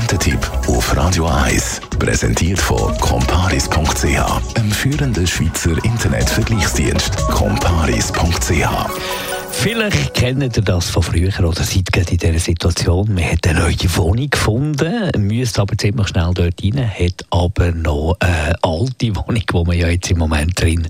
Konsumententipp auf Radio 1. Präsentiert von comparis.ch, einem führenden Schweizer Internetvergleichsdienst. comparis.ch Vielleicht kennt ihr das von früher oder seid gerade in dieser Situation. Man hat eine neue Wohnung gefunden, müsst aber ziemlich schnell dort rein, hat aber noch eine alte Wohnung, wo man ja jetzt im Moment drin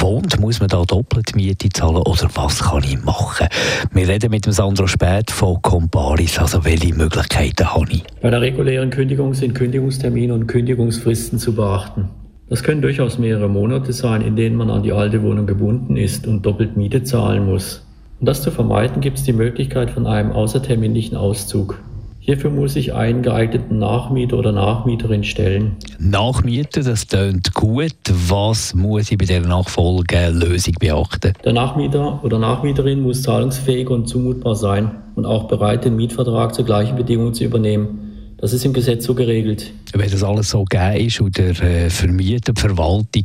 wohnt. Muss man da doppelt Miete zahlen oder was kann ich machen? Wir reden mit dem Sandro Spät von Comparis, also welche Möglichkeiten habe ich? Bei der regulären Kündigung sind Kündigungstermine und Kündigungsfristen zu beachten. Das können durchaus mehrere Monate sein, in denen man an die alte Wohnung gebunden ist und doppelt Miete zahlen muss. Um das zu vermeiden, gibt es die Möglichkeit von einem außerterminlichen Auszug. Hierfür muss ich einen geeigneten Nachmieter oder Nachmieterin stellen. Nachmieter, das klingt gut. Was muss ich bei der Nachfolgelösung beachten? Der Nachmieter oder Nachmieterin muss zahlungsfähig und zumutbar sein und auch bereit, den Mietvertrag zur gleichen Bedingung zu übernehmen. Das ist im Gesetz so geregelt. Wenn das alles so gegeben ist und der äh, Vermieter, die Verwaltung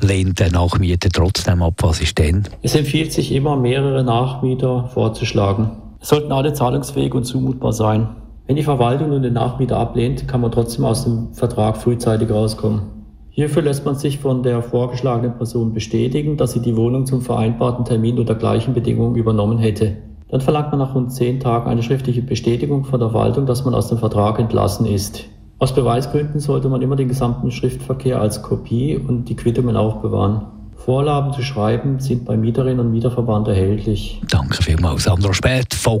lehnt den Nachmieter trotzdem ab, was ist denn? Es empfiehlt sich immer, mehrere Nachmieter vorzuschlagen. Es sollten alle zahlungsfähig und zumutbar sein. Wenn die Verwaltung nun den Nachmieter ablehnt, kann man trotzdem aus dem Vertrag frühzeitig rauskommen. Hierfür lässt man sich von der vorgeschlagenen Person bestätigen, dass sie die Wohnung zum vereinbarten Termin unter gleichen Bedingungen übernommen hätte. Dann verlangt man nach rund zehn Tagen eine schriftliche Bestätigung von der Verwaltung, dass man aus dem Vertrag entlassen ist. Aus Beweisgründen sollte man immer den gesamten Schriftverkehr als Kopie und die Quittungen aufbewahren. Vorlagen zu schreiben sind beim Mieterinnen und Mieterverband erhältlich. Danke vielmals, Sandro Spät von